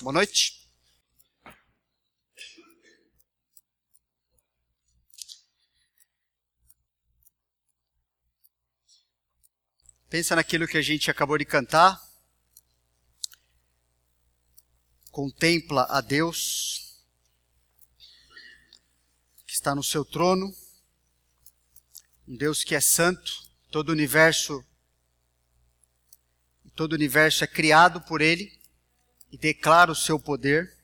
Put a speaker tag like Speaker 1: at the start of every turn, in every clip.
Speaker 1: Boa noite. Pensa naquilo que a gente acabou de cantar. Contempla a Deus que está no seu trono, um Deus que é santo, todo o universo todo o universo é criado por ele e declara o seu poder.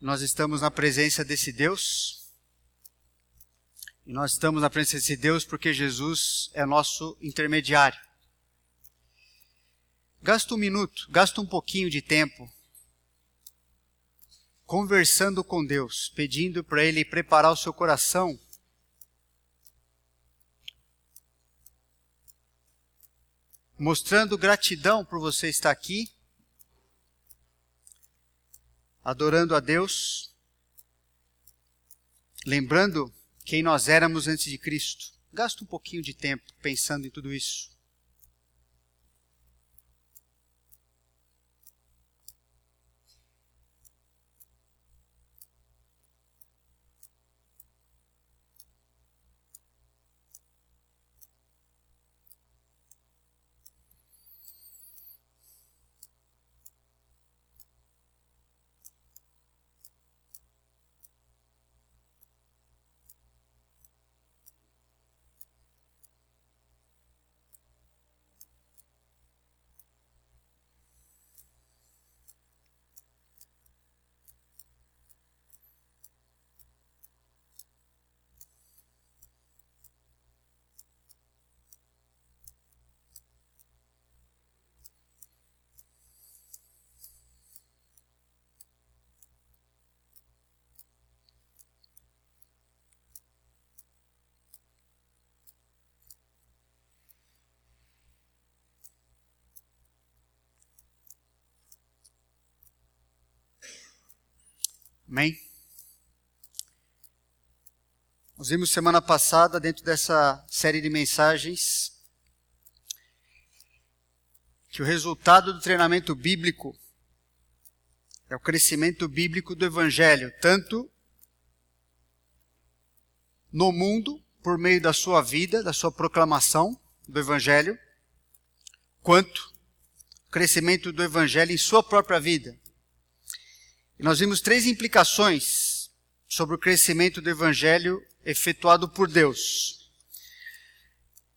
Speaker 1: Nós estamos na presença desse Deus e nós estamos na presença desse Deus porque Jesus é nosso intermediário. Gasta um minuto, gasta um pouquinho de tempo conversando com Deus, pedindo para Ele preparar o seu coração mostrando gratidão por você estar aqui, adorando a Deus, lembrando quem nós éramos antes de Cristo. Gasta um pouquinho de tempo pensando em tudo isso. Amém? Nós vimos semana passada, dentro dessa série de mensagens, que o resultado do treinamento bíblico é o crescimento bíblico do Evangelho, tanto no mundo, por meio da sua vida, da sua proclamação do Evangelho, quanto o crescimento do Evangelho em sua própria vida. E nós vimos três implicações sobre o crescimento do evangelho efetuado por Deus.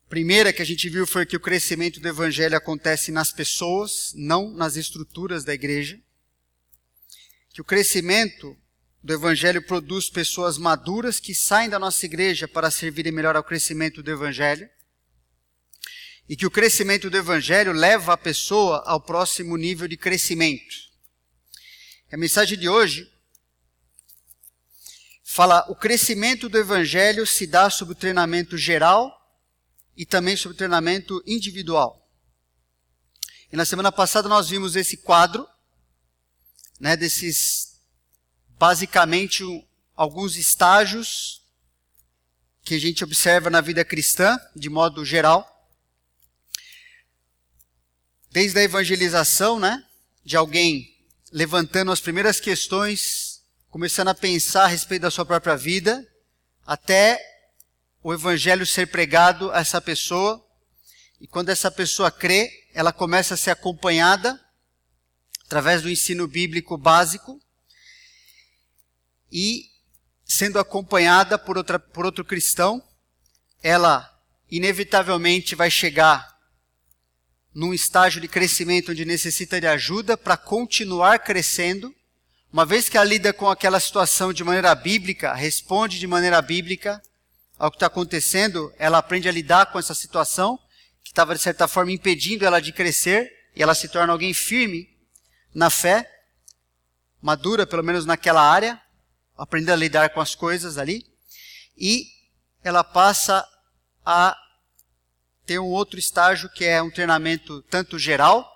Speaker 1: Primeira que a gente viu foi que o crescimento do evangelho acontece nas pessoas, não nas estruturas da igreja. Que o crescimento do evangelho produz pessoas maduras que saem da nossa igreja para servirem melhor ao crescimento do evangelho. E que o crescimento do evangelho leva a pessoa ao próximo nível de crescimento. A mensagem de hoje fala o crescimento do evangelho se dá sob o treinamento geral e também sob o treinamento individual. E na semana passada nós vimos esse quadro, né, desses basicamente alguns estágios que a gente observa na vida cristã, de modo geral. Desde a evangelização, né, de alguém levantando as primeiras questões, começando a pensar a respeito da sua própria vida, até o evangelho ser pregado a essa pessoa. E quando essa pessoa crê, ela começa a ser acompanhada através do ensino bíblico básico e sendo acompanhada por, outra, por outro cristão, ela inevitavelmente vai chegar num estágio de crescimento onde necessita de ajuda para continuar crescendo. Uma vez que ela lida com aquela situação de maneira bíblica, responde de maneira bíblica ao que está acontecendo, ela aprende a lidar com essa situação que estava, de certa forma, impedindo ela de crescer, e ela se torna alguém firme na fé, madura, pelo menos naquela área, aprendendo a lidar com as coisas ali, e ela passa a tem um outro estágio que é um treinamento tanto geral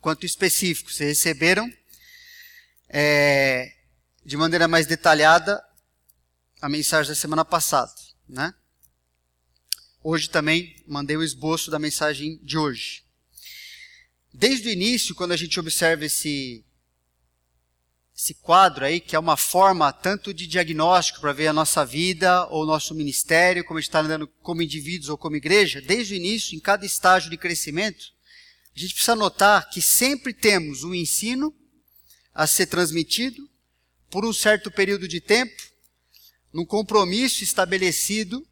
Speaker 1: quanto específico. Vocês receberam é, de maneira mais detalhada a mensagem da semana passada, né? Hoje também mandei o esboço da mensagem de hoje. desde o início, quando a gente observa esse, esse quadro aí, que é uma forma tanto de diagnóstico para ver a nossa vida ou o nosso ministério, como a gente está andando como indivíduos ou como igreja, desde o início, em cada estágio de crescimento, a gente precisa notar que sempre temos um ensino a ser transmitido por um certo período de tempo, num compromisso estabelecido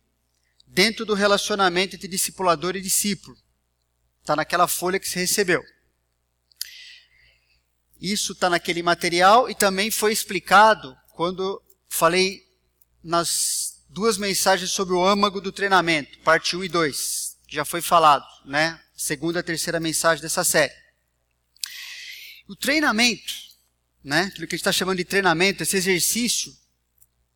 Speaker 1: dentro do relacionamento entre discipulador e discípulo. Está naquela folha que você recebeu. Isso está naquele material e também foi explicado quando falei nas duas mensagens sobre o âmago do treinamento, parte 1 e 2. Já foi falado, né? Segunda e terceira mensagem dessa série. O treinamento, né? Aquilo que a gente está chamando de treinamento, esse exercício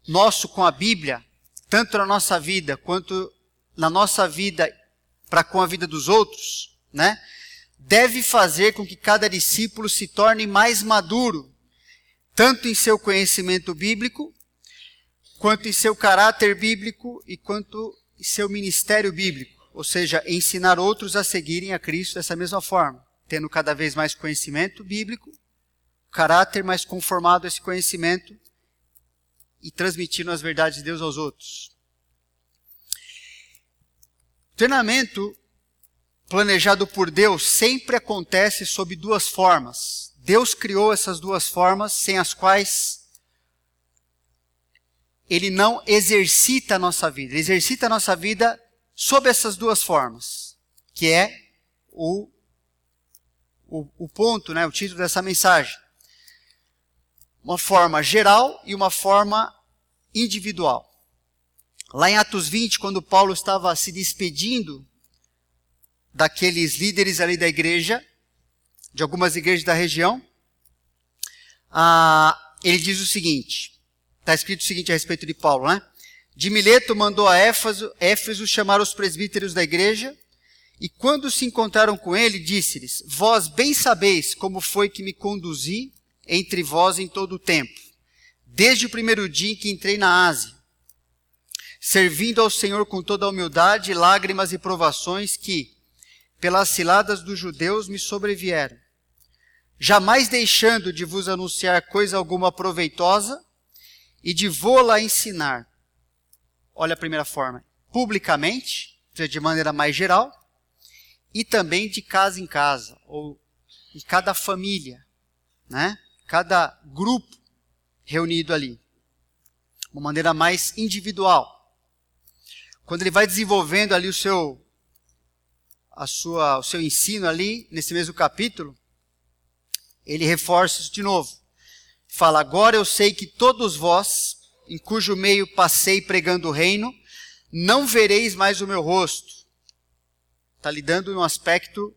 Speaker 1: nosso com a Bíblia, tanto na nossa vida quanto na nossa vida para com a vida dos outros, né? Deve fazer com que cada discípulo se torne mais maduro, tanto em seu conhecimento bíblico, quanto em seu caráter bíblico e quanto em seu ministério bíblico, ou seja, ensinar outros a seguirem a Cristo dessa mesma forma, tendo cada vez mais conhecimento bíblico, caráter mais conformado a esse conhecimento e transmitindo as verdades de Deus aos outros. Treinamento planejado por Deus sempre acontece sob duas formas. Deus criou essas duas formas sem as quais ele não exercita a nossa vida. Ele exercita a nossa vida sob essas duas formas, que é o, o, o ponto, né, o título dessa mensagem. Uma forma geral e uma forma individual. Lá em Atos 20, quando Paulo estava se despedindo daqueles líderes ali da igreja, de algumas igrejas da região, ah, ele diz o seguinte: está escrito o seguinte a respeito de Paulo, né? De Mileto mandou a Éfaso, Éfeso chamar os presbíteros da igreja, e quando se encontraram com ele, disse-lhes: Vós bem sabeis como foi que me conduzi entre vós em todo o tempo, desde o primeiro dia em que entrei na Ásia, servindo ao Senhor com toda a humildade, lágrimas e provações que, pelas ciladas dos judeus me sobrevieram, jamais deixando de vos anunciar coisa alguma proveitosa e de vô-la ensinar. Olha a primeira forma, publicamente, de maneira mais geral, e também de casa em casa, ou em cada família, né? cada grupo reunido ali. Uma maneira mais individual. Quando ele vai desenvolvendo ali o seu a sua, o seu ensino ali, nesse mesmo capítulo, ele reforça isso de novo. Fala: Agora eu sei que todos vós, em cujo meio passei pregando o reino, não vereis mais o meu rosto. Está lidando em um aspecto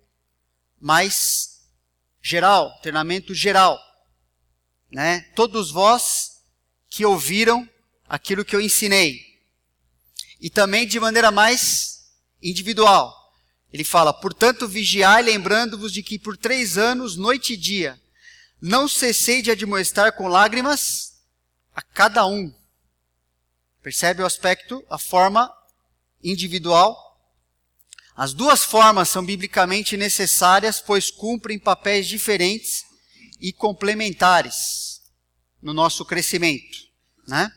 Speaker 1: mais geral, treinamento geral. Né? Todos vós que ouviram aquilo que eu ensinei. E também de maneira mais individual. Ele fala: Portanto, vigiai, lembrando-vos de que por três anos, noite e dia, não cessei de admoestar com lágrimas a cada um. Percebe o aspecto, a forma individual? As duas formas são biblicamente necessárias, pois cumprem papéis diferentes e complementares no nosso crescimento. Né?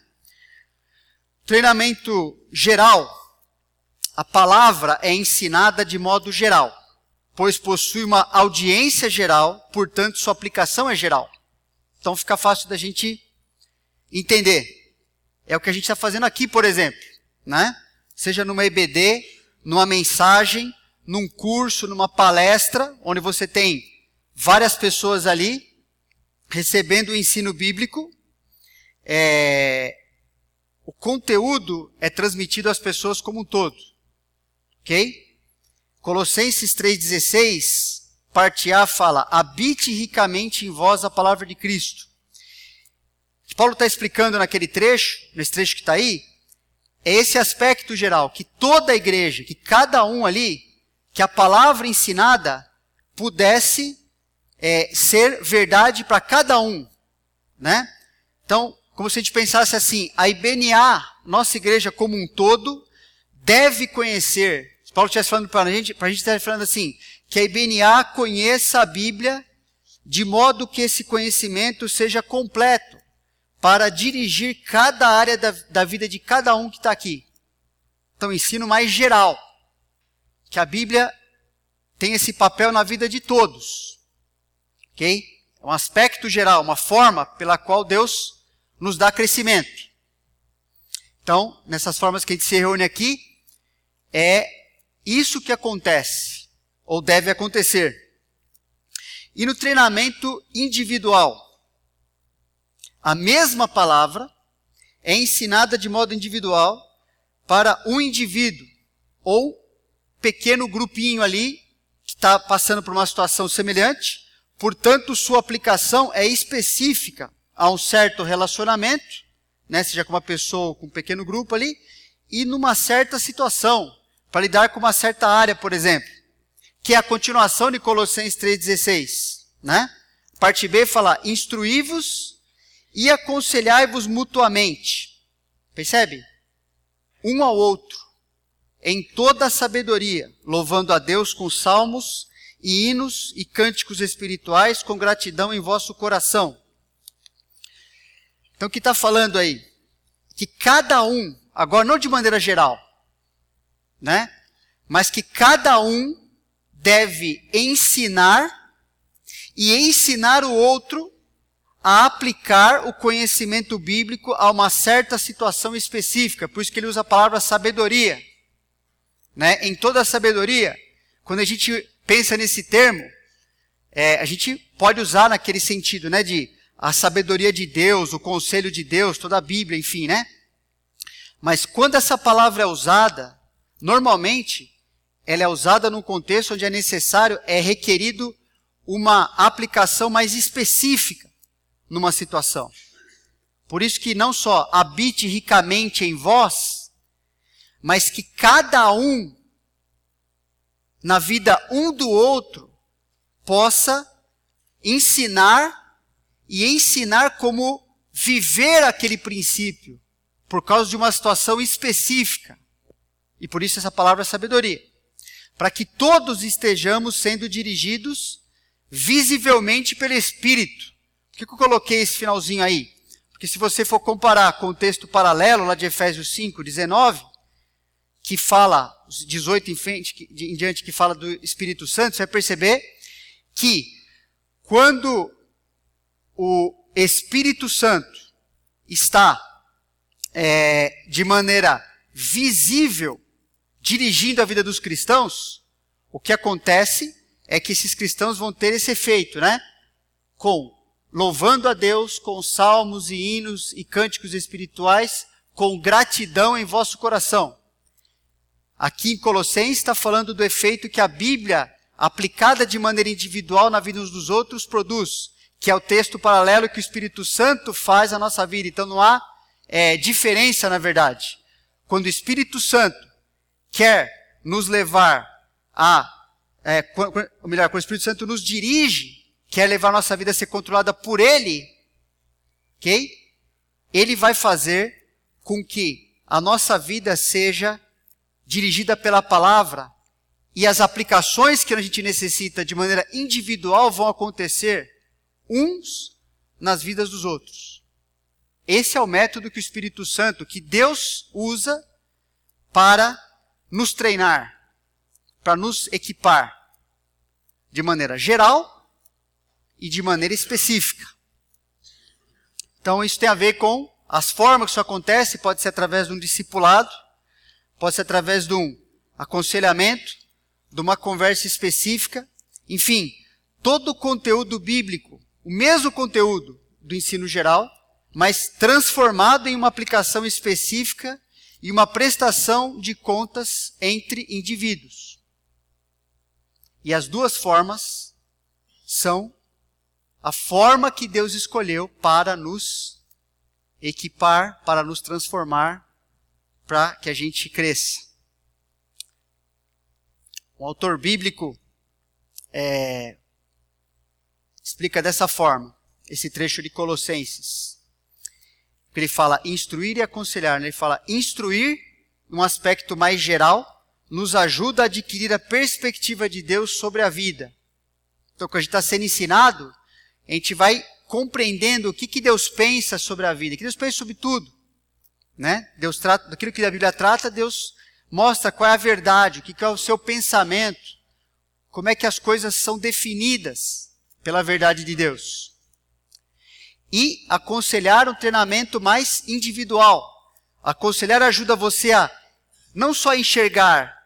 Speaker 1: Treinamento geral a palavra é ensinada de modo geral, pois possui uma audiência geral, portanto, sua aplicação é geral. Então fica fácil da gente entender. É o que a gente está fazendo aqui, por exemplo, né? Seja numa EBD, numa mensagem, num curso, numa palestra, onde você tem várias pessoas ali recebendo o ensino bíblico. É, o conteúdo é transmitido às pessoas como um todo. Ok? Colossenses 3,16, parte A fala: habite ricamente em vós a palavra de Cristo. O que Paulo está explicando naquele trecho, nesse trecho que está aí, é esse aspecto geral, que toda a igreja, que cada um ali, que a palavra ensinada pudesse é, ser verdade para cada um, né? Então, como se a gente pensasse assim, a IBNA, nossa igreja como um todo, deve conhecer. Paulo estivesse falando para a gente, para a gente estar falando assim, que a IBNA conheça a Bíblia de modo que esse conhecimento seja completo para dirigir cada área da, da vida de cada um que está aqui. Então, ensino mais geral. Que a Bíblia tem esse papel na vida de todos. Ok? É um aspecto geral, uma forma pela qual Deus nos dá crescimento. Então, nessas formas que a gente se reúne aqui, é isso que acontece, ou deve acontecer. E no treinamento individual, a mesma palavra é ensinada de modo individual para um indivíduo ou pequeno grupinho ali que está passando por uma situação semelhante. Portanto, sua aplicação é específica a um certo relacionamento né, seja com uma pessoa ou com um pequeno grupo ali, e numa certa situação, para lidar com uma certa área, por exemplo, que é a continuação de Colossenses 3,16. Né? Parte B fala: instruí-vos e aconselhai-vos mutuamente. Percebe? Um ao outro, em toda a sabedoria, louvando a Deus com salmos e hinos e cânticos espirituais com gratidão em vosso coração então, o que está falando aí? Que cada um, agora não de maneira geral, né? Mas que cada um deve ensinar e ensinar o outro a aplicar o conhecimento bíblico a uma certa situação específica. Por isso que ele usa a palavra sabedoria. Né? Em toda a sabedoria, quando a gente pensa nesse termo, é, a gente pode usar naquele sentido, né, de a sabedoria de Deus, o conselho de Deus, toda a Bíblia, enfim, né? Mas quando essa palavra é usada, normalmente ela é usada num contexto onde é necessário, é requerido uma aplicação mais específica numa situação. Por isso que não só habite ricamente em vós, mas que cada um, na vida um do outro, possa ensinar e ensinar como viver aquele princípio por causa de uma situação específica. E por isso essa palavra é sabedoria. Para que todos estejamos sendo dirigidos visivelmente pelo Espírito. Por que eu coloquei esse finalzinho aí? Porque se você for comparar com o texto paralelo lá de Efésios 5, 19, que fala, 18 em, frente, em diante, que fala do Espírito Santo, você vai perceber que quando o Espírito Santo está é, de maneira visível dirigindo a vida dos cristãos, o que acontece é que esses cristãos vão ter esse efeito, né? Com louvando a Deus com salmos e hinos e cânticos espirituais, com gratidão em vosso coração. Aqui em Colossenses está falando do efeito que a Bíblia, aplicada de maneira individual na vida uns dos outros, produz que é o texto paralelo que o Espírito Santo faz na nossa vida. Então não há é, diferença, na verdade. Quando o Espírito Santo quer nos levar a, é, ou melhor, quando o Espírito Santo nos dirige, quer levar nossa vida a ser controlada por Ele, ok? Ele vai fazer com que a nossa vida seja dirigida pela palavra e as aplicações que a gente necessita de maneira individual vão acontecer uns nas vidas dos outros. Esse é o método que o Espírito Santo, que Deus usa para nos treinar, para nos equipar de maneira geral e de maneira específica. Então isso tem a ver com as formas que isso acontece, pode ser através de um discipulado, pode ser através de um aconselhamento, de uma conversa específica, enfim, todo o conteúdo bíblico o mesmo conteúdo do ensino geral, mas transformado em uma aplicação específica e uma prestação de contas entre indivíduos. E as duas formas são a forma que Deus escolheu para nos equipar, para nos transformar, para que a gente cresça. Um autor bíblico é, explica dessa forma esse trecho de Colossenses. Ele fala instruir e aconselhar, né? ele fala instruir num aspecto mais geral, nos ajuda a adquirir a perspectiva de Deus sobre a vida. Então, quando a gente está sendo ensinado, a gente vai compreendendo o que, que Deus pensa sobre a vida, que Deus pensa sobre tudo. Né? Deus trata, daquilo que a Bíblia trata, Deus mostra qual é a verdade, o que, que é o seu pensamento, como é que as coisas são definidas pela verdade de Deus. E aconselhar um treinamento mais individual. Aconselhar ajuda você a não só enxergar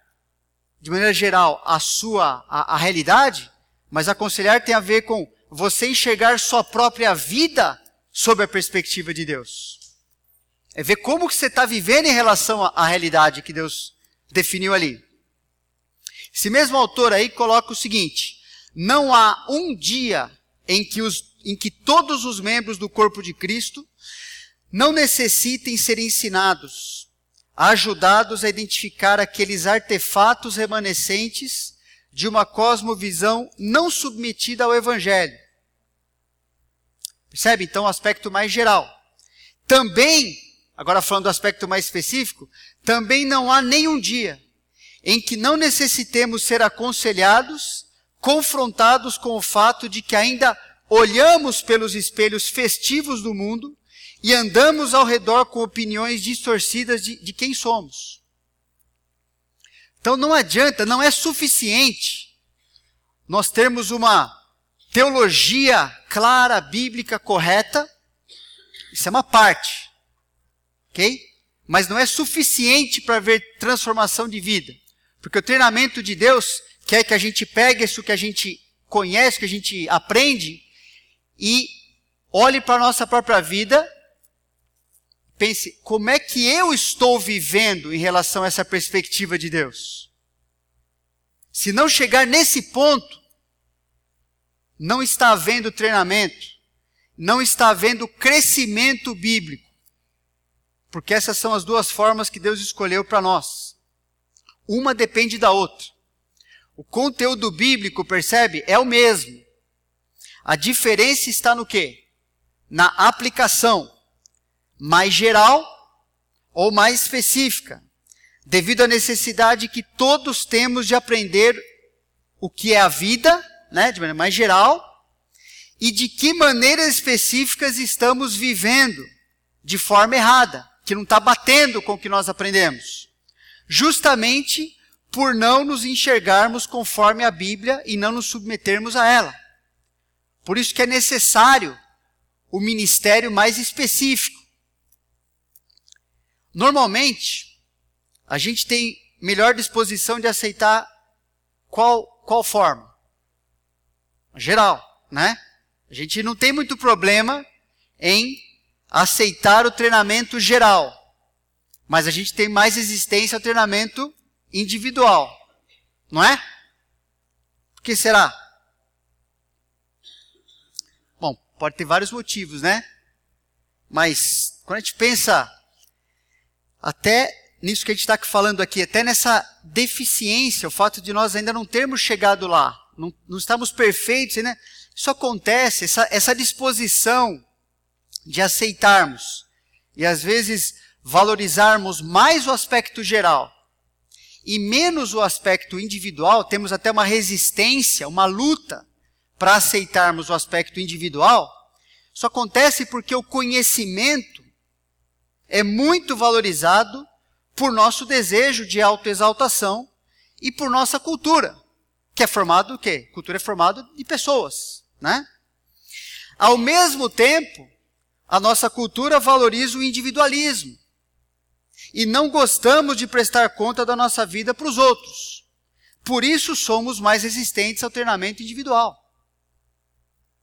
Speaker 1: de maneira geral, a sua a, a realidade, mas aconselhar tem a ver com você enxergar sua própria vida sob a perspectiva de Deus. É ver como que você está vivendo em relação à, realidade que Deus definiu ali. Esse mesmo autor aí coloca o seguinte: não há um dia em que, os, em que todos os membros do corpo de Cristo não necessitem ser ensinados ajudados a identificar aqueles artefatos remanescentes de uma cosmovisão não submetida ao Evangelho. Percebe então o aspecto mais geral. Também, agora falando do aspecto mais específico, também não há nenhum dia em que não necessitemos ser aconselhados, confrontados com o fato de que ainda olhamos pelos espelhos festivos do mundo e andamos ao redor com opiniões distorcidas de, de quem somos. Então não adianta, não é suficiente nós termos uma teologia clara, bíblica, correta. Isso é uma parte. Ok? Mas não é suficiente para ver transformação de vida. Porque o treinamento de Deus quer que a gente pegue isso que a gente conhece, que a gente aprende, e olhe para a nossa própria vida pense, como é que eu estou vivendo em relação a essa perspectiva de Deus? Se não chegar nesse ponto, não está havendo treinamento, não está havendo crescimento bíblico. Porque essas são as duas formas que Deus escolheu para nós. Uma depende da outra. O conteúdo bíblico, percebe, é o mesmo. A diferença está no quê? Na aplicação mais geral ou mais específica, devido à necessidade que todos temos de aprender o que é a vida, né, de maneira mais geral, e de que maneiras específicas estamos vivendo de forma errada, que não está batendo com o que nós aprendemos. Justamente por não nos enxergarmos conforme a Bíblia e não nos submetermos a ela. Por isso que é necessário o ministério mais específico. Normalmente, a gente tem melhor disposição de aceitar qual, qual forma? Geral, né? A gente não tem muito problema em aceitar o treinamento geral. Mas a gente tem mais resistência ao treinamento individual. Não é? Por que será? Bom, pode ter vários motivos, né? Mas quando a gente pensa até nisso que a gente está falando aqui, até nessa deficiência, o fato de nós ainda não termos chegado lá, não, não estamos perfeitos, né? Isso acontece, essa, essa disposição de aceitarmos e às vezes valorizarmos mais o aspecto geral e menos o aspecto individual, temos até uma resistência, uma luta para aceitarmos o aspecto individual. Isso acontece porque o conhecimento é muito valorizado por nosso desejo de autoexaltação e por nossa cultura, que é formado o quê? Cultura é formada de pessoas, né? Ao mesmo tempo, a nossa cultura valoriza o individualismo. E não gostamos de prestar conta da nossa vida para os outros. Por isso somos mais resistentes ao treinamento individual.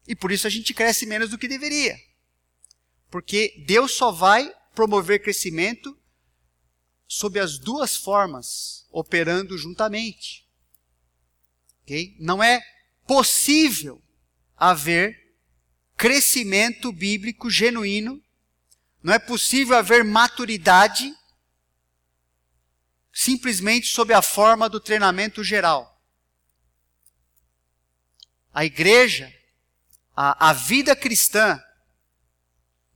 Speaker 1: E por isso a gente cresce menos do que deveria. Porque Deus só vai promover crescimento sob as duas formas, operando juntamente. Okay? Não é possível haver crescimento bíblico genuíno, não é possível haver maturidade simplesmente sob a forma do treinamento geral. A igreja, a, a vida cristã,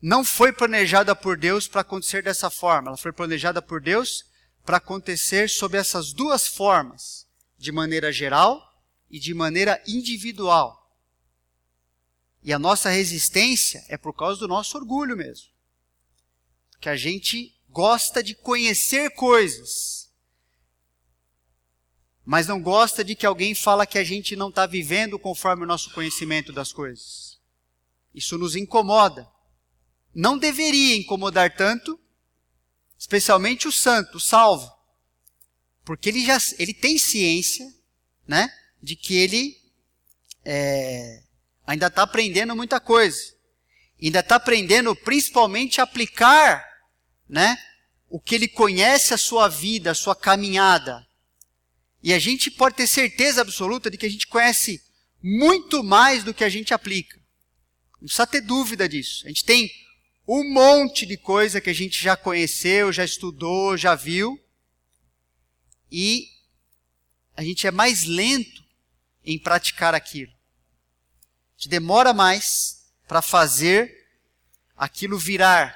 Speaker 1: não foi planejada por Deus para acontecer dessa forma. Ela foi planejada por Deus para acontecer sob essas duas formas, de maneira geral e de maneira individual. E a nossa resistência é por causa do nosso orgulho mesmo. Que a gente gosta de conhecer coisas, mas não gosta de que alguém fala que a gente não está vivendo conforme o nosso conhecimento das coisas. Isso nos incomoda. Não deveria incomodar tanto, especialmente o santo, o salvo, porque ele já ele tem ciência, né, de que ele é, ainda está aprendendo muita coisa, ainda está aprendendo principalmente a aplicar, né, o que ele conhece a sua vida, a sua caminhada. E a gente pode ter certeza absoluta de que a gente conhece muito mais do que a gente aplica. Não precisa ter dúvida disso. A gente tem um monte de coisa que a gente já conheceu, já estudou, já viu. E a gente é mais lento em praticar aquilo. A gente demora mais para fazer aquilo virar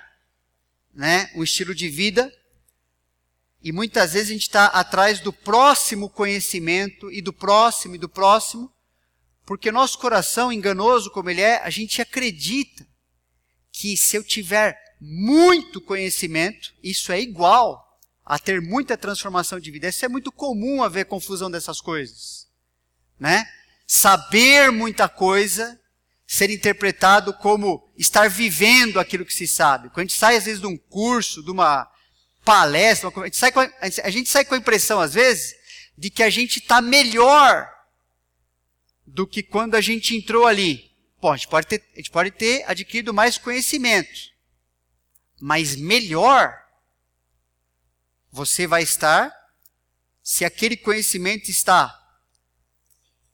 Speaker 1: né, um estilo de vida. E muitas vezes a gente está atrás do próximo conhecimento e do próximo e do próximo, porque nosso coração, enganoso como ele é, a gente acredita que se eu tiver muito conhecimento, isso é igual a ter muita transformação de vida. Isso é muito comum haver confusão dessas coisas, né? Saber muita coisa ser interpretado como estar vivendo aquilo que se sabe. Quando a gente sai às vezes de um curso, de uma palestra, a gente sai com a, a, gente sai com a impressão às vezes de que a gente está melhor do que quando a gente entrou ali. Pô, a gente pode ter, a gente pode ter adquirido mais conhecimento. Mas melhor você vai estar se aquele conhecimento está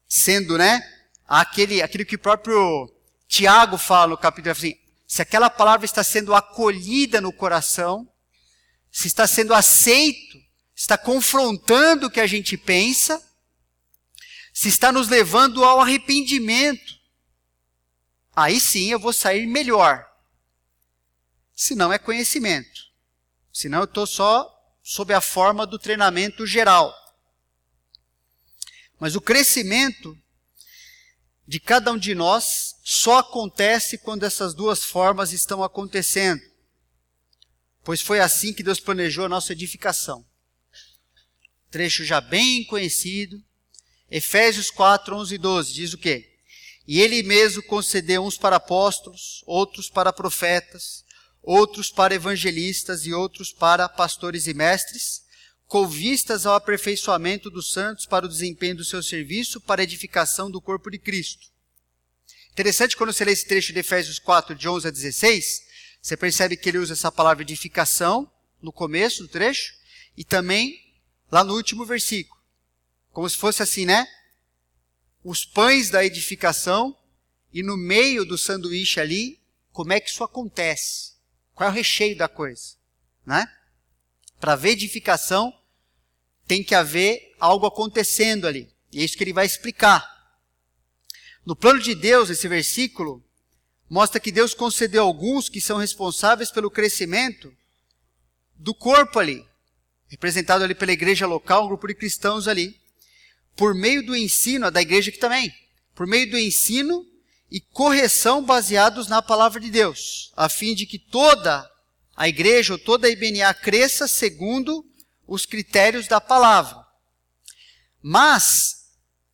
Speaker 1: sendo, né? Aquele, aquilo que o próprio Tiago fala no capítulo assim, se aquela palavra está sendo acolhida no coração, se está sendo aceito, está confrontando o que a gente pensa, se está nos levando ao arrependimento aí sim eu vou sair melhor. Se não é conhecimento. Senão eu estou só sob a forma do treinamento geral. Mas o crescimento de cada um de nós só acontece quando essas duas formas estão acontecendo. Pois foi assim que Deus planejou a nossa edificação. Trecho já bem conhecido. Efésios 4, 11 e 12 diz o quê? E ele mesmo concedeu uns para apóstolos, outros para profetas, outros para evangelistas e outros para pastores e mestres, com vistas ao aperfeiçoamento dos santos para o desempenho do seu serviço, para edificação do corpo de Cristo. Interessante quando você lê esse trecho de Efésios 4, de 11 a 16, você percebe que ele usa essa palavra edificação no começo do trecho e também lá no último versículo. Como se fosse assim, né? os pães da edificação e no meio do sanduíche ali, como é que isso acontece? Qual é o recheio da coisa? Né? Para haver edificação, tem que haver algo acontecendo ali. E é isso que ele vai explicar. No plano de Deus, esse versículo mostra que Deus concedeu alguns que são responsáveis pelo crescimento do corpo ali, representado ali pela igreja local, um grupo de cristãos ali por meio do ensino, da igreja aqui também, por meio do ensino e correção baseados na palavra de Deus, a fim de que toda a igreja ou toda a IBNA cresça segundo os critérios da palavra. Mas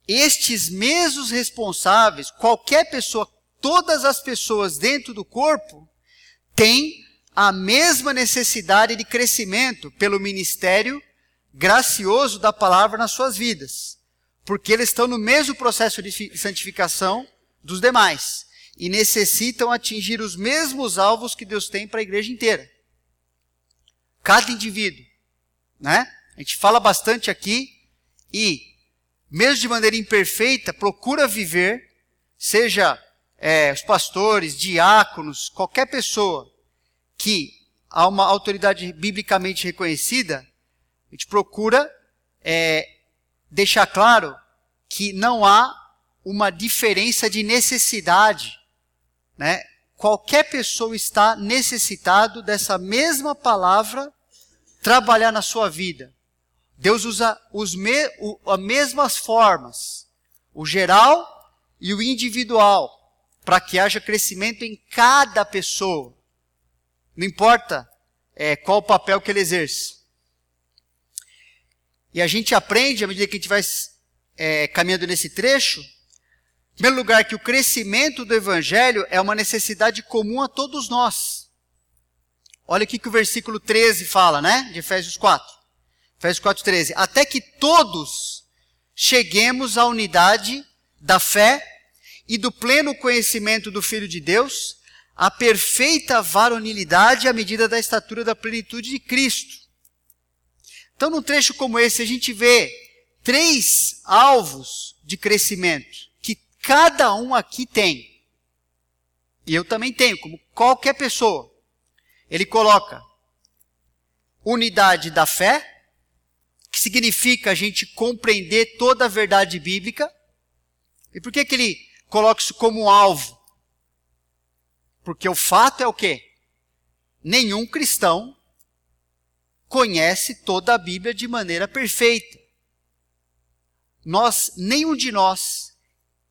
Speaker 1: estes mesmos responsáveis, qualquer pessoa, todas as pessoas dentro do corpo, têm a mesma necessidade de crescimento pelo ministério gracioso da palavra nas suas vidas porque eles estão no mesmo processo de santificação dos demais e necessitam atingir os mesmos alvos que Deus tem para a igreja inteira. Cada indivíduo, né? A gente fala bastante aqui e, mesmo de maneira imperfeita, procura viver, seja é, os pastores, diáconos, qualquer pessoa que há uma autoridade biblicamente reconhecida, a gente procura é, deixar claro que não há uma diferença de necessidade, né? Qualquer pessoa está necessitado dessa mesma palavra trabalhar na sua vida. Deus usa os me, o, as mesmas formas, o geral e o individual, para que haja crescimento em cada pessoa. Não importa é, qual o papel que ele exerce. E a gente aprende, à medida que a gente vai é, caminhando nesse trecho, em primeiro lugar, que o crescimento do evangelho é uma necessidade comum a todos nós. Olha o que o versículo 13 fala, né? De Efésios 4. Efésios 4, 13. Até que todos cheguemos à unidade da fé e do pleno conhecimento do Filho de Deus, a perfeita varonilidade à medida da estatura da plenitude de Cristo. Então, num trecho como esse, a gente vê três alvos de crescimento que cada um aqui tem. E eu também tenho, como qualquer pessoa. Ele coloca unidade da fé, que significa a gente compreender toda a verdade bíblica. E por que, que ele coloca isso como alvo? Porque o fato é o quê? Nenhum cristão conhece toda a Bíblia de maneira perfeita. Nós, nenhum de nós,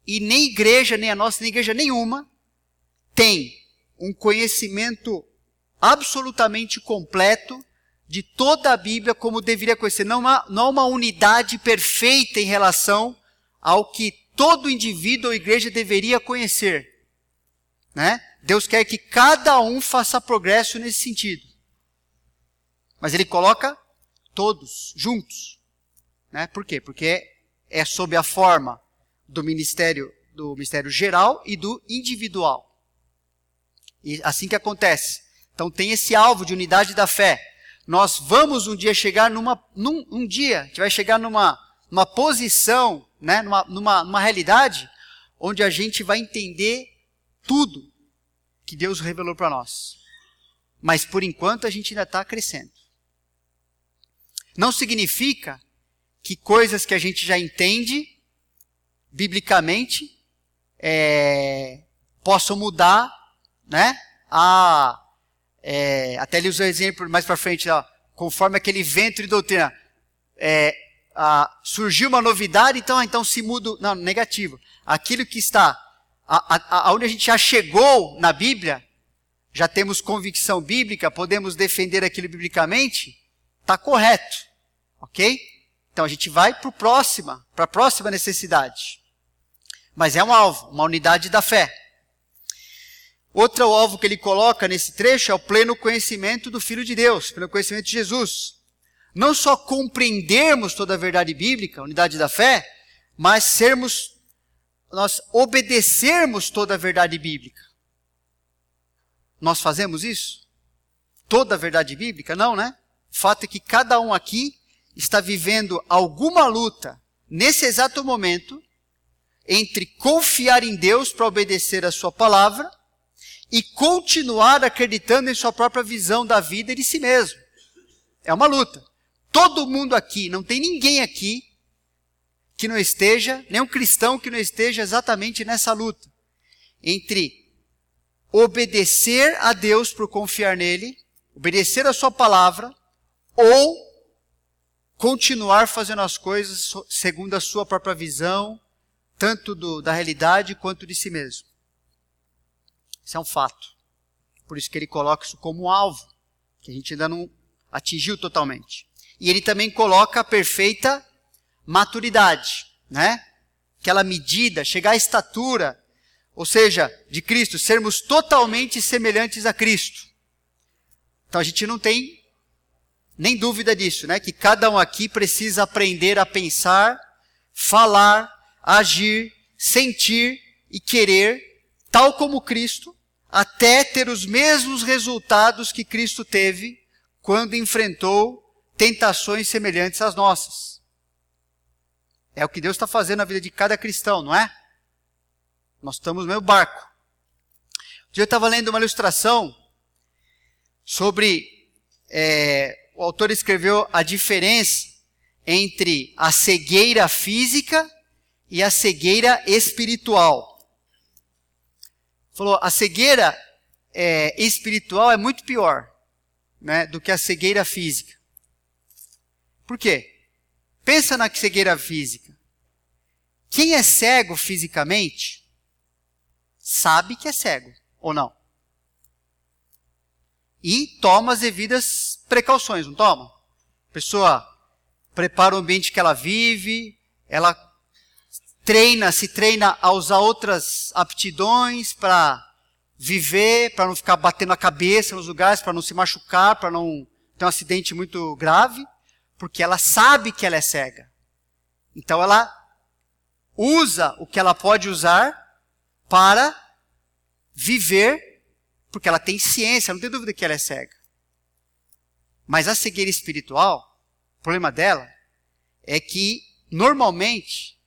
Speaker 1: e nem igreja, nem a nossa, nem igreja nenhuma, tem um conhecimento absolutamente completo de toda a Bíblia como deveria conhecer. Não uma, não uma unidade perfeita em relação ao que todo indivíduo ou igreja deveria conhecer. Né? Deus quer que cada um faça progresso nesse sentido. Mas ele coloca todos juntos. Né? Por quê? Porque é sob a forma do ministério do ministério geral e do individual. E assim que acontece. Então tem esse alvo de unidade da fé. Nós vamos um dia chegar numa num um dia, a gente vai chegar numa numa posição, né, numa, numa, numa realidade onde a gente vai entender tudo que Deus revelou para nós. Mas por enquanto a gente ainda está crescendo. Não significa que coisas que a gente já entende biblicamente é, possam mudar, né? A, é, até ele usa o exemplo mais para frente, ó, conforme aquele vento de doutrina. É, a, surgiu uma novidade, então, então se muda. Não, negativo. Aquilo que está, aonde a, a gente já chegou na Bíblia, já temos convicção bíblica, podemos defender aquilo biblicamente, está correto. Ok? Então a gente vai para próxima, para a próxima necessidade. Mas é um alvo, uma unidade da fé. Outro alvo que ele coloca nesse trecho é o pleno conhecimento do Filho de Deus, pleno conhecimento de Jesus. Não só compreendermos toda a verdade bíblica, a unidade da fé, mas sermos, nós obedecermos toda a verdade bíblica. Nós fazemos isso? Toda a verdade bíblica? Não, né? O fato é que cada um aqui está vivendo alguma luta nesse exato momento entre confiar em Deus para obedecer a sua palavra e continuar acreditando em sua própria visão da vida e de si mesmo. É uma luta. Todo mundo aqui, não tem ninguém aqui que não esteja, nenhum cristão que não esteja exatamente nessa luta entre obedecer a Deus por confiar nele, obedecer a sua palavra, ou continuar fazendo as coisas segundo a sua própria visão, tanto do, da realidade quanto de si mesmo. Isso é um fato. Por isso que ele coloca isso como um alvo, que a gente ainda não atingiu totalmente. E ele também coloca a perfeita maturidade, né? Aquela medida, chegar à estatura, ou seja, de Cristo, sermos totalmente semelhantes a Cristo. Então a gente não tem nem dúvida disso, né? Que cada um aqui precisa aprender a pensar, falar, agir, sentir e querer, tal como Cristo, até ter os mesmos resultados que Cristo teve quando enfrentou tentações semelhantes às nossas. É o que Deus está fazendo na vida de cada cristão, não é? Nós estamos no mesmo barco. Eu estava lendo uma ilustração sobre é, o autor escreveu a diferença entre a cegueira física e a cegueira espiritual. Falou, a cegueira é, espiritual é muito pior né, do que a cegueira física. Por quê? Pensa na cegueira física. Quem é cego fisicamente sabe que é cego, ou não? E toma as devidas precauções, não toma? A pessoa prepara o ambiente que ela vive, ela treina, se treina a usar outras aptidões para viver, para não ficar batendo a cabeça nos lugares, para não se machucar, para não ter um acidente muito grave, porque ela sabe que ela é cega. Então ela usa o que ela pode usar para viver, porque ela tem ciência, não tem dúvida que ela é cega. Mas a cegueira espiritual, o problema dela é que normalmente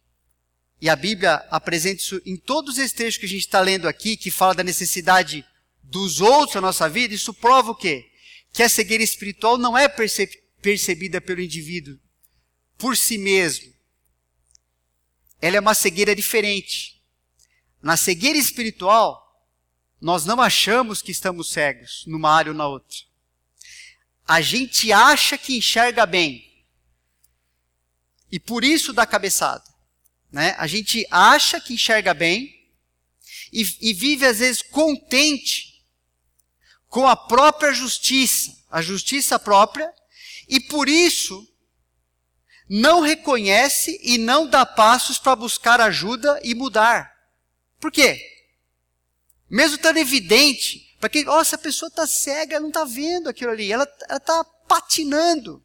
Speaker 1: e a Bíblia apresenta isso em todos esses trechos que a gente está lendo aqui, que fala da necessidade dos outros na nossa vida, isso prova o quê? Que a cegueira espiritual não é percebida pelo indivíduo por si mesmo. Ela é uma cegueira diferente. Na cegueira espiritual, nós não achamos que estamos cegos numa área ou na outra. A gente acha que enxerga bem. E por isso dá cabeçada. Né? A gente acha que enxerga bem e, e vive às vezes contente com a própria justiça, a justiça própria, e por isso não reconhece e não dá passos para buscar ajuda e mudar. Por quê? Mesmo estando evidente, para quem, oh, essa pessoa está cega, não está vendo aquilo ali, ela está patinando.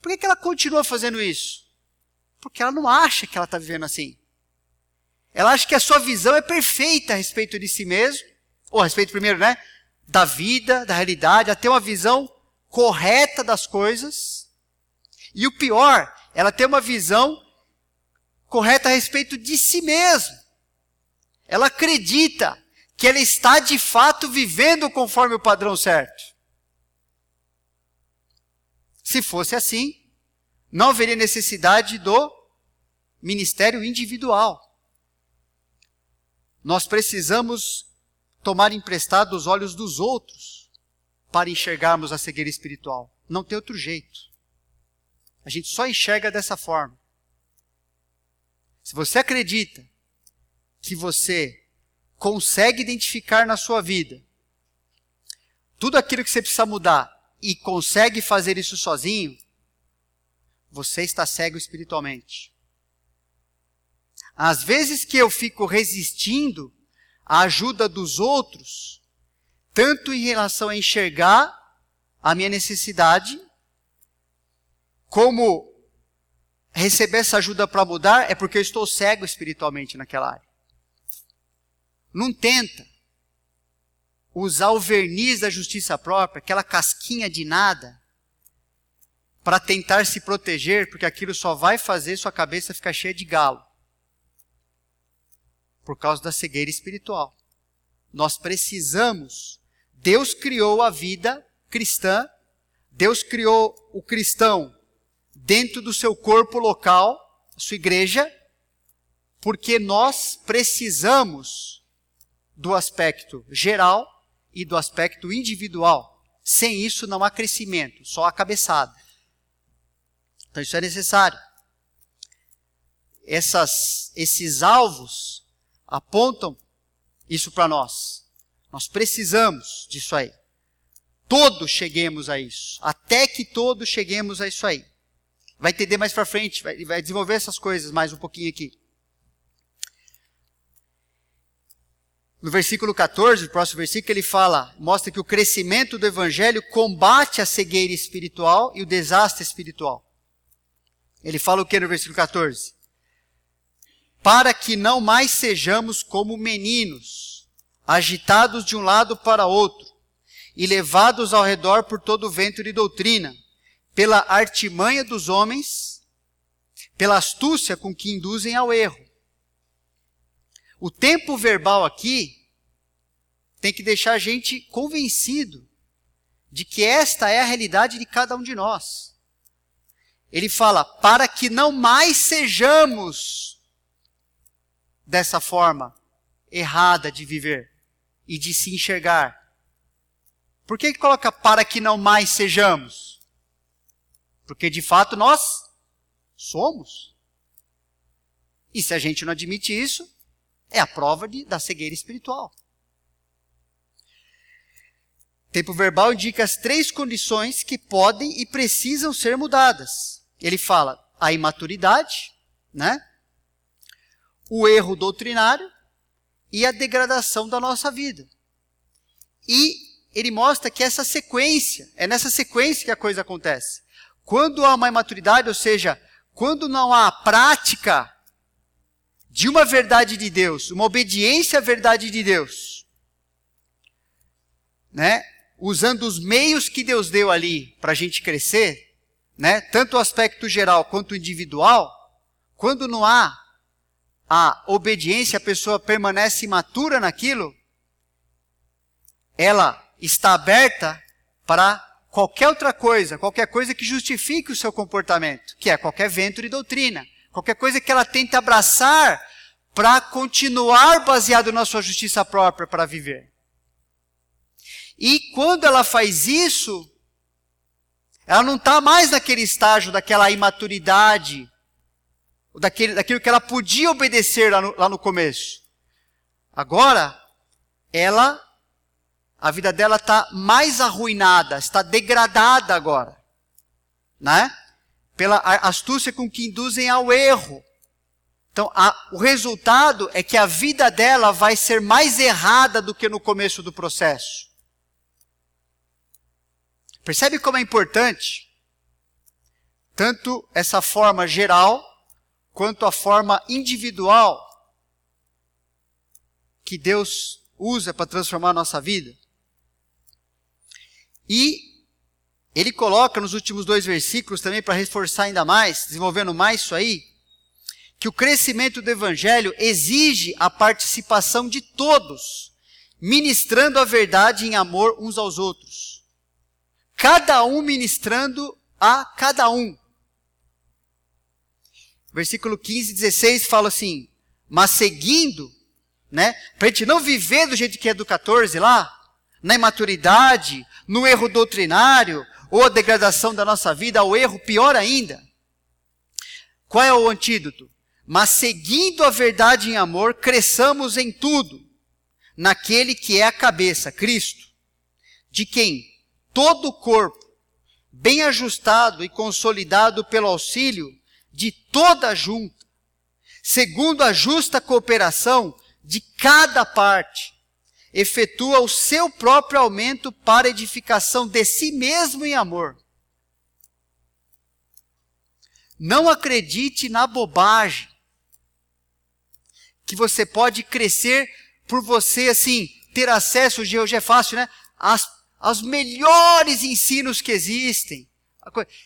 Speaker 1: Por que, que ela continua fazendo isso? Porque ela não acha que ela está vivendo assim. Ela acha que a sua visão é perfeita a respeito de si mesmo, ou a respeito, primeiro, né, da vida, da realidade, tem uma visão correta das coisas. E o pior, ela tem uma visão correta a respeito de si mesma. Ela acredita que ela está de fato vivendo conforme o padrão certo. Se fosse assim, não haveria necessidade do ministério individual. Nós precisamos tomar emprestado os olhos dos outros para enxergarmos a cegueira espiritual. Não tem outro jeito. A gente só enxerga dessa forma. Se você acredita que você consegue identificar na sua vida tudo aquilo que você precisa mudar e consegue fazer isso sozinho, você está cego espiritualmente. Às vezes que eu fico resistindo à ajuda dos outros, tanto em relação a enxergar a minha necessidade, como receber essa ajuda para mudar, é porque eu estou cego espiritualmente naquela área. Não tenta usar o verniz da justiça própria, aquela casquinha de nada, para tentar se proteger, porque aquilo só vai fazer sua cabeça ficar cheia de galo. Por causa da cegueira espiritual. Nós precisamos. Deus criou a vida cristã, Deus criou o cristão dentro do seu corpo local, a sua igreja, porque nós precisamos do aspecto geral e do aspecto individual. Sem isso não há crescimento, só há cabeçada. Então isso é necessário. Essas, esses alvos apontam isso para nós. Nós precisamos disso aí. Todos cheguemos a isso. Até que todos cheguemos a isso aí. Vai entender mais para frente, vai, vai desenvolver essas coisas mais um pouquinho aqui. No versículo 14, o próximo versículo, ele fala, mostra que o crescimento do evangelho combate a cegueira espiritual e o desastre espiritual. Ele fala o que no versículo 14? Para que não mais sejamos como meninos, agitados de um lado para outro, e levados ao redor por todo o vento de doutrina, pela artimanha dos homens, pela astúcia com que induzem ao erro. O tempo verbal aqui tem que deixar a gente convencido de que esta é a realidade de cada um de nós. Ele fala, para que não mais sejamos dessa forma errada de viver e de se enxergar. Por que, coloca para que não mais sejamos? Porque de fato nós somos. E se a gente não admite isso, é a prova de, da cegueira espiritual. Tempo verbal indica as três condições que podem e precisam ser mudadas. Ele fala a imaturidade, né? O erro doutrinário e a degradação da nossa vida. E ele mostra que essa sequência, é nessa sequência que a coisa acontece. Quando há uma imaturidade, ou seja, quando não há prática de uma verdade de Deus, uma obediência à verdade de Deus, né? usando os meios que Deus deu ali para a gente crescer, né? tanto o aspecto geral quanto o individual, quando não há a obediência, a pessoa permanece imatura naquilo, ela está aberta para qualquer outra coisa, qualquer coisa que justifique o seu comportamento, que é qualquer vento de doutrina, qualquer coisa que ela tente abraçar para continuar baseado na sua justiça própria para viver. E quando ela faz isso, ela não está mais naquele estágio daquela imaturidade, daquele, daquilo que ela podia obedecer lá no, lá no começo. Agora, ela, a vida dela está mais arruinada, está degradada agora, né? Pela astúcia com que induzem ao erro. Então, a, o resultado é que a vida dela vai ser mais errada do que no começo do processo. Percebe como é importante tanto essa forma geral quanto a forma individual que Deus usa para transformar a nossa vida? E ele coloca nos últimos dois versículos também para reforçar ainda mais, desenvolvendo mais isso aí, que o crescimento do evangelho exige a participação de todos, ministrando a verdade em amor uns aos outros cada um ministrando a cada um. Versículo 15, 16 fala assim: Mas seguindo, né? Para a gente não viver do jeito que é do 14 lá, na imaturidade, no erro doutrinário, ou a degradação da nossa vida, ao erro, pior ainda. Qual é o antídoto? Mas seguindo a verdade em amor, cresçamos em tudo, naquele que é a cabeça, Cristo, de quem todo o corpo, bem ajustado e consolidado pelo auxílio de toda a junta, segundo a justa cooperação de cada parte, efetua o seu próprio aumento para edificação de si mesmo em amor. Não acredite na bobagem que você pode crescer por você assim ter acesso hoje é fácil, né? Às aos melhores ensinos que existem.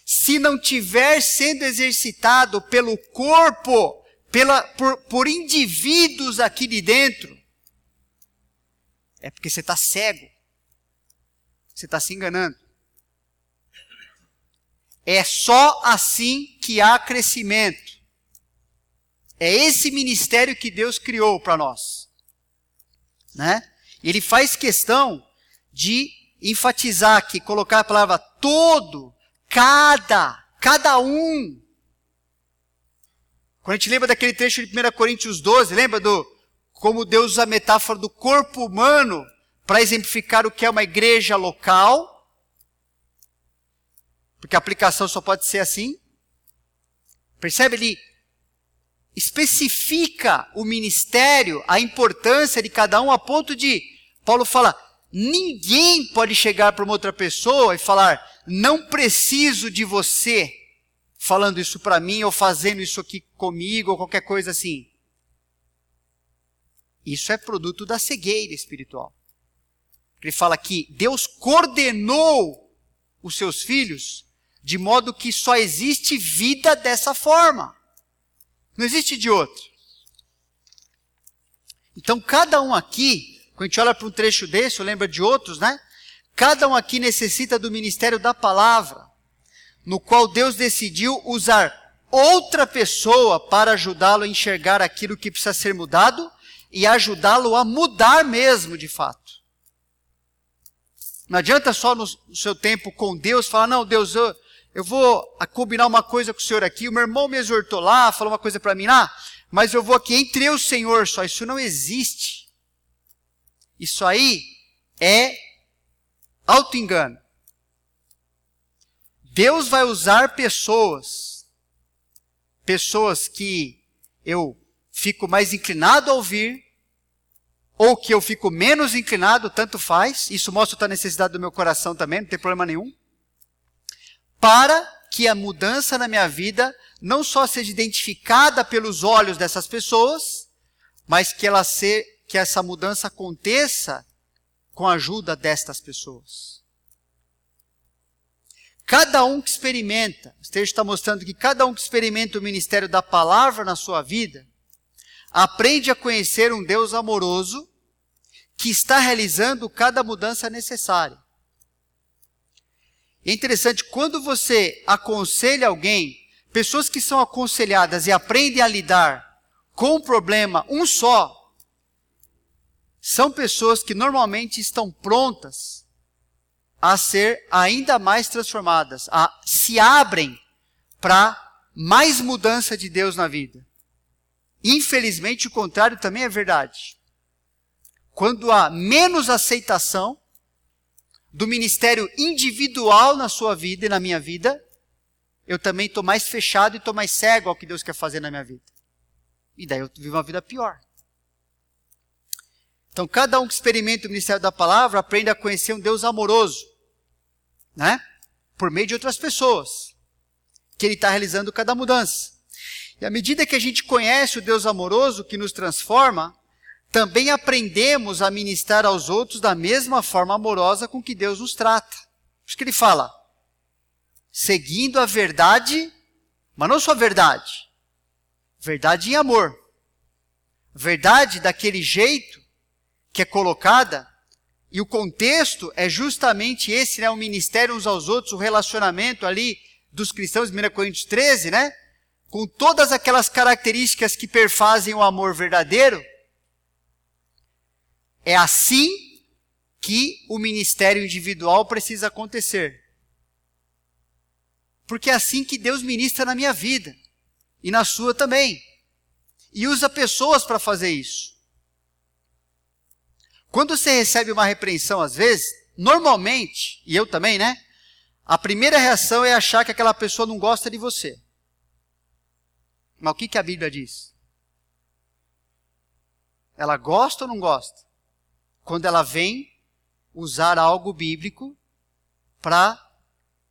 Speaker 1: Se não tiver sendo exercitado pelo corpo, pela, por, por indivíduos aqui de dentro, é porque você está cego. Você está se enganando. É só assim que há crescimento. É esse ministério que Deus criou para nós. Né? Ele faz questão de enfatizar aqui, colocar a palavra todo, cada, cada um. Quando a gente lembra daquele trecho de 1 Coríntios 12, lembra do como Deus usa a metáfora do corpo humano para exemplificar o que é uma igreja local? Porque a aplicação só pode ser assim. Percebe? Ele especifica o ministério, a importância de cada um, a ponto de, Paulo fala, Ninguém pode chegar para uma outra pessoa e falar: não preciso de você falando isso para mim ou fazendo isso aqui comigo ou qualquer coisa assim. Isso é produto da cegueira espiritual. Ele fala que Deus coordenou os seus filhos de modo que só existe vida dessa forma. Não existe de outro. Então, cada um aqui quando a gente olha para um trecho desse, lembra de outros, né? Cada um aqui necessita do ministério da palavra, no qual Deus decidiu usar outra pessoa para ajudá-lo a enxergar aquilo que precisa ser mudado e ajudá-lo a mudar mesmo de fato. Não adianta só no, seu tempo com Deus falar, não, Deus, eu, eu vou combinar uma coisa com o senhor aqui, o meu irmão me exortou lá, falou uma coisa para mim lá, mas eu vou aqui entre o Senhor só. Isso não existe. Isso aí é auto-engano. Deus vai usar pessoas, pessoas que eu fico mais inclinado a ouvir, ou que eu fico menos inclinado, tanto faz, isso mostra a necessidade do meu coração também, não tem problema nenhum, para que a mudança na minha vida não só seja identificada pelos olhos dessas pessoas, mas que ela se, que essa mudança aconteça com a ajuda destas pessoas. Cada um que experimenta, o texto está mostrando que cada um que experimenta o ministério da palavra na sua vida, aprende a conhecer um Deus amoroso que está realizando cada mudança necessária. É interessante, quando você aconselha alguém, pessoas que são aconselhadas e aprendem a lidar com um problema, um só, são pessoas que normalmente estão prontas a ser ainda mais transformadas, a se abrem para mais mudança de Deus na vida. Infelizmente, o contrário também é verdade. Quando há menos aceitação do ministério individual na sua vida e na minha vida, eu também estou mais fechado e estou mais cego ao que Deus quer fazer na minha vida. E daí eu vivo uma vida pior. Então, cada um que experimenta o ministério da palavra aprende a conhecer um Deus amoroso, né? Por meio de outras pessoas, que Ele está realizando cada mudança. E à medida que a gente conhece o Deus amoroso que nos transforma, também aprendemos a ministrar aos outros da mesma forma amorosa com que Deus nos trata. Por isso que ele fala, seguindo a verdade, mas não só verdade, verdade em amor. Verdade daquele jeito que é colocada, e o contexto é justamente esse, né, o ministério uns aos outros, o relacionamento ali dos cristãos, 1 Coríntios 13, né? com todas aquelas características que perfazem o amor verdadeiro, é assim que o ministério individual precisa acontecer. Porque é assim que Deus ministra na minha vida e na sua também. E usa pessoas para fazer isso. Quando você recebe uma repreensão, às vezes, normalmente, e eu também, né? A primeira reação é achar que aquela pessoa não gosta de você. Mas o que, que a Bíblia diz? Ela gosta ou não gosta? Quando ela vem usar algo bíblico para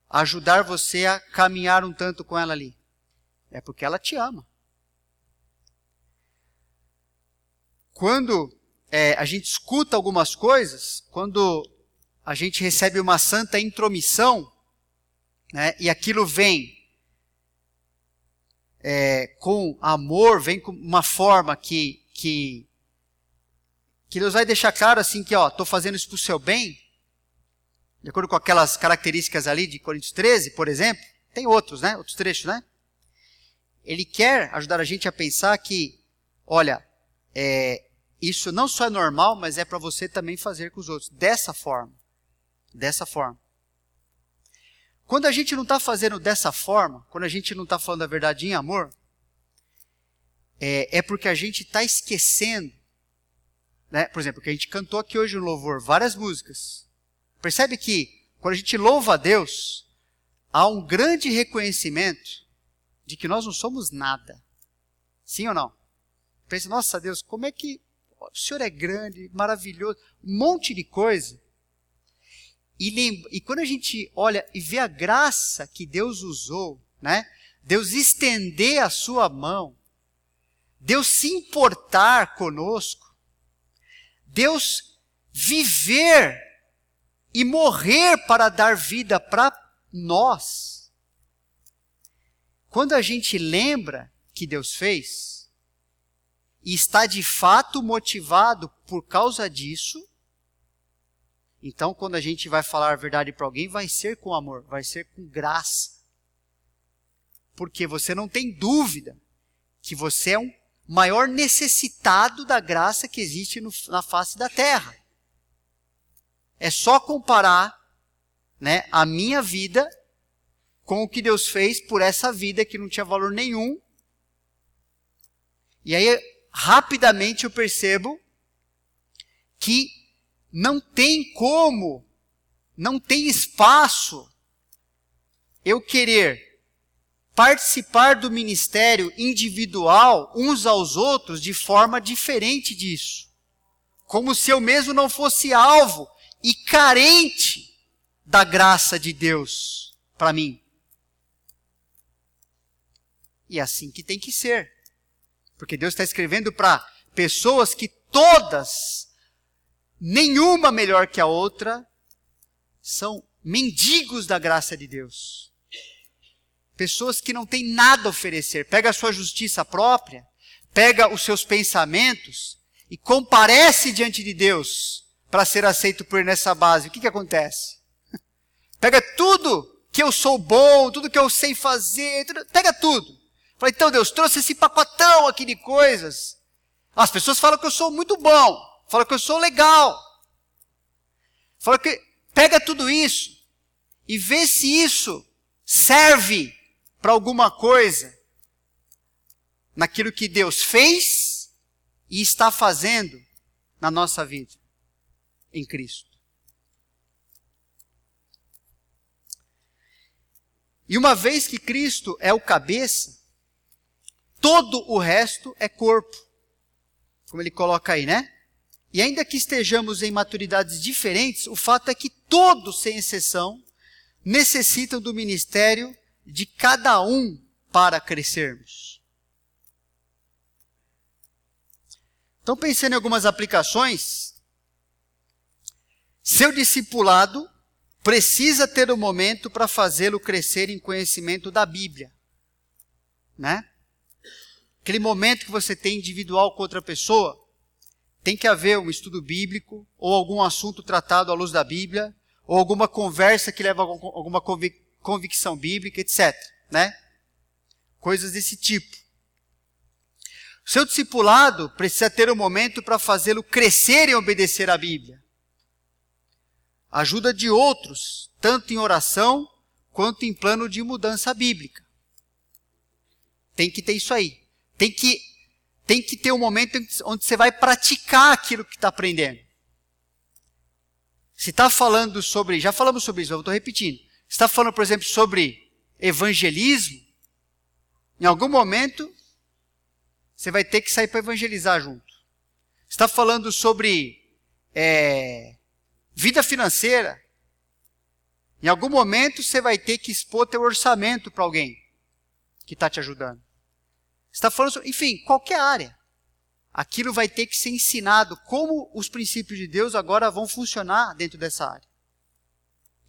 Speaker 1: ajudar você a caminhar um tanto com ela ali. É porque ela te ama. Quando é, a gente escuta algumas coisas, quando a gente recebe uma santa intromissão, né, e aquilo vem é, com amor, vem com uma forma que, que, que Deus vai deixar claro assim que, ó, estou fazendo isso para o seu bem, de acordo com aquelas características ali de Coríntios 13, por exemplo, tem outros, né? Outros trechos, né? Ele quer ajudar a gente a pensar que, olha, é, isso não só é normal, mas é para você também fazer com os outros. Dessa forma. Dessa forma. Quando a gente não está fazendo dessa forma, quando a gente não está falando a verdade em amor, é, é porque a gente está esquecendo, né? por exemplo, que a gente cantou aqui hoje no louvor, várias músicas. Percebe que quando a gente louva a Deus, há um grande reconhecimento de que nós não somos nada. Sim ou não? Pensa, nossa Deus, como é que o Senhor é grande, maravilhoso, um monte de coisa. E, e quando a gente olha e vê a graça que Deus usou, né? Deus estender a sua mão, Deus se importar conosco, Deus viver e morrer para dar vida para nós. Quando a gente lembra que Deus fez e está de fato motivado por causa disso, então, quando a gente vai falar a verdade para alguém, vai ser com amor, vai ser com graça. Porque você não tem dúvida que você é um maior necessitado da graça que existe no, na face da terra. É só comparar né, a minha vida com o que Deus fez por essa vida que não tinha valor nenhum. E aí, rapidamente eu percebo que não tem como, não tem espaço eu querer participar do ministério individual uns aos outros de forma diferente disso. Como se eu mesmo não fosse alvo e carente da graça de Deus para mim. E é assim que tem que ser. Porque Deus está escrevendo para pessoas que todas, nenhuma melhor que a outra, são mendigos da graça de Deus. Pessoas que não têm nada a oferecer. Pega a sua justiça própria, pega os seus pensamentos e comparece diante de Deus para ser aceito por ele nessa base. O que, que acontece? Pega tudo que eu sou bom, tudo que eu sei fazer, tudo, pega tudo. Falei, então Deus, trouxe esse pacotão aqui de coisas. As pessoas falam que eu sou muito bom, falam que eu sou legal. Falam que pega tudo isso e vê se isso serve para alguma coisa naquilo que Deus fez e está fazendo na nossa vida em Cristo. E uma vez que Cristo é o cabeça, todo o resto é corpo. Como ele coloca aí, né? E ainda que estejamos em maturidades diferentes, o fato é que todos, sem exceção, necessitam do ministério de cada um para crescermos. Então, pensando em algumas aplicações, seu discipulado precisa ter um momento para fazê-lo crescer em conhecimento da Bíblia, né? Aquele momento que você tem individual com outra pessoa, tem que haver um estudo bíblico, ou algum assunto tratado à luz da Bíblia, ou alguma conversa que leva a alguma convicção bíblica, etc. Né? Coisas desse tipo. O seu discipulado precisa ter um momento para fazê-lo crescer em obedecer à Bíblia. Ajuda de outros, tanto em oração quanto em plano de mudança bíblica. Tem que ter isso aí. Tem que, tem que ter um momento onde você vai praticar aquilo que está aprendendo. Se está falando sobre, já falamos sobre isso, eu estou repetindo. Se está falando, por exemplo, sobre evangelismo, em algum momento você vai ter que sair para evangelizar junto. Está falando sobre é, vida financeira. Em algum momento você vai ter que expor teu orçamento para alguém que está te ajudando está falando sobre, enfim, qualquer área. Aquilo vai ter que ser ensinado como os princípios de Deus agora vão funcionar dentro dessa área.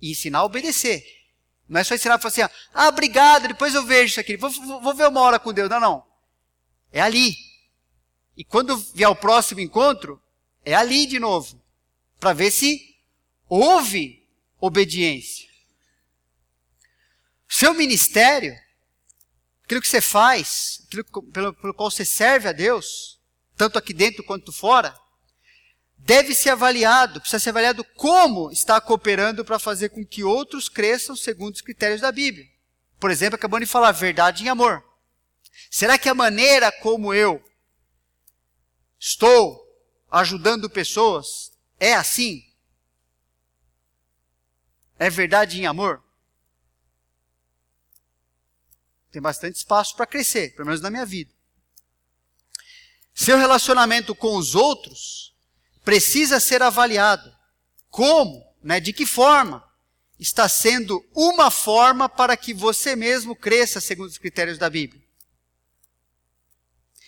Speaker 1: E ensinar a obedecer. Não é só ensinar para assim, ah, obrigado, depois eu vejo isso aqui, vou, vou, vou ver uma hora com Deus. Não, não. É ali. E quando vier o próximo encontro, é ali de novo. Para ver se houve obediência. Seu ministério aquilo que você faz, aquilo pelo, pelo qual você serve a Deus, tanto aqui dentro quanto fora, deve ser avaliado, precisa ser avaliado como está cooperando para fazer com que outros cresçam segundo os critérios da Bíblia. Por exemplo, acabando de falar verdade em amor. Será que a maneira como eu estou ajudando pessoas é assim? É verdade em amor? Tem bastante espaço para crescer, pelo menos na minha vida. Seu relacionamento com os outros precisa ser avaliado. Como? Né? De que forma? Está sendo uma forma para que você mesmo cresça segundo os critérios da Bíblia.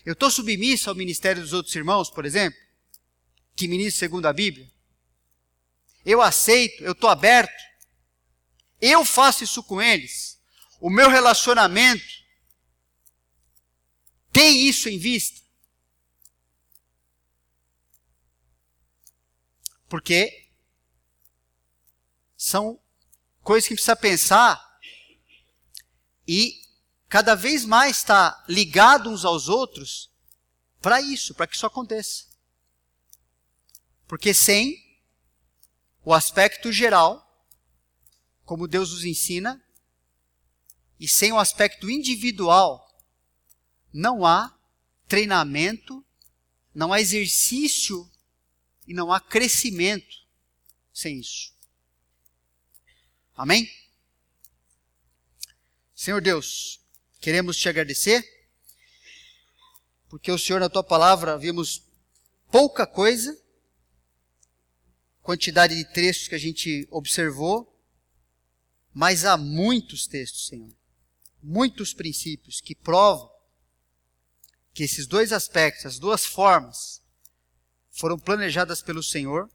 Speaker 1: Eu estou submisso ao ministério dos outros irmãos, por exemplo, que ministram segundo a Bíblia. Eu aceito, eu estou aberto. Eu faço isso com eles o meu relacionamento tem isso em vista? Porque são coisas que precisa pensar e cada vez mais estar ligado uns aos outros para isso, para que isso aconteça. Porque sem o aspecto geral, como Deus nos ensina, e sem o aspecto individual, não há treinamento, não há exercício e não há crescimento sem isso. Amém? Senhor Deus, queremos te agradecer, porque o Senhor, na tua palavra, vimos pouca coisa, quantidade de textos que a gente observou, mas há muitos textos, Senhor, muitos princípios que provam que esses dois aspectos, as duas formas, foram planejadas pelo Senhor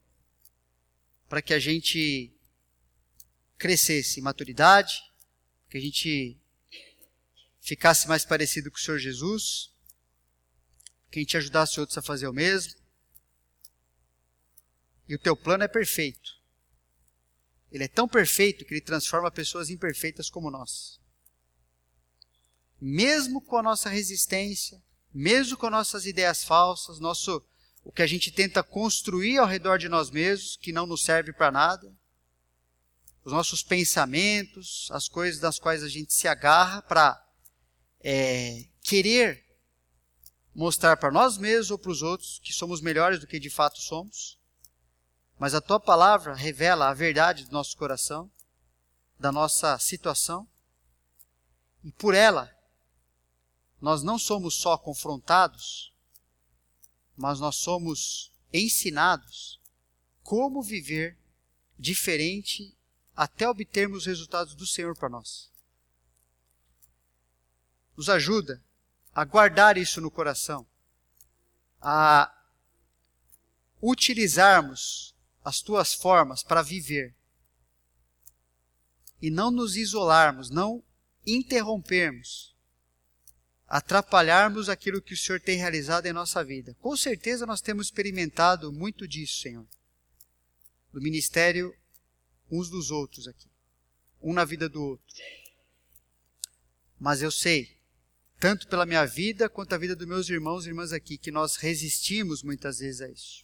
Speaker 1: para que a gente crescesse em maturidade, que a gente ficasse mais parecido com o Senhor Jesus, que a gente ajudasse outros a fazer o mesmo. E o teu plano é perfeito. Ele é tão perfeito que ele transforma pessoas imperfeitas como nós. Mesmo com a nossa resistência, mesmo com nossas ideias falsas, nosso o que a gente tenta construir ao redor de nós mesmos, que não nos serve para nada, os nossos pensamentos, as coisas das quais a gente se agarra para é, querer mostrar para nós mesmos ou para os outros que somos melhores do que de fato somos. Mas a tua palavra revela a verdade do nosso coração, da nossa situação, e por ela nós não somos só confrontados, mas nós somos ensinados como viver diferente até obtermos os resultados do Senhor para nós. Nos ajuda a guardar isso no coração, a utilizarmos as tuas formas para viver e não nos isolarmos, não interrompermos atrapalharmos aquilo que o Senhor tem realizado em nossa vida. Com certeza nós temos experimentado muito disso, Senhor. Do ministério uns dos outros aqui. Um na vida do outro. Mas eu sei, tanto pela minha vida quanto a vida dos meus irmãos e irmãs aqui, que nós resistimos muitas vezes a isso.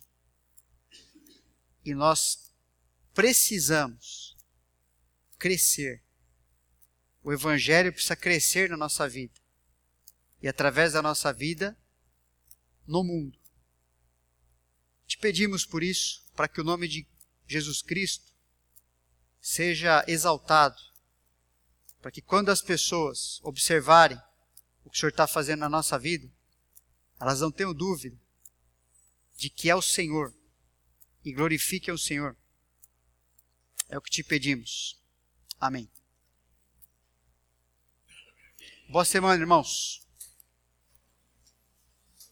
Speaker 1: E nós precisamos crescer. O Evangelho precisa crescer na nossa vida e através da nossa vida no mundo. Te pedimos por isso, para que o nome de Jesus Cristo seja exaltado, para que quando as pessoas observarem o que o Senhor está fazendo na nossa vida, elas não tenham dúvida de que é o Senhor e glorifiquem o Senhor. É o que te pedimos. Amém. Boa semana, irmãos.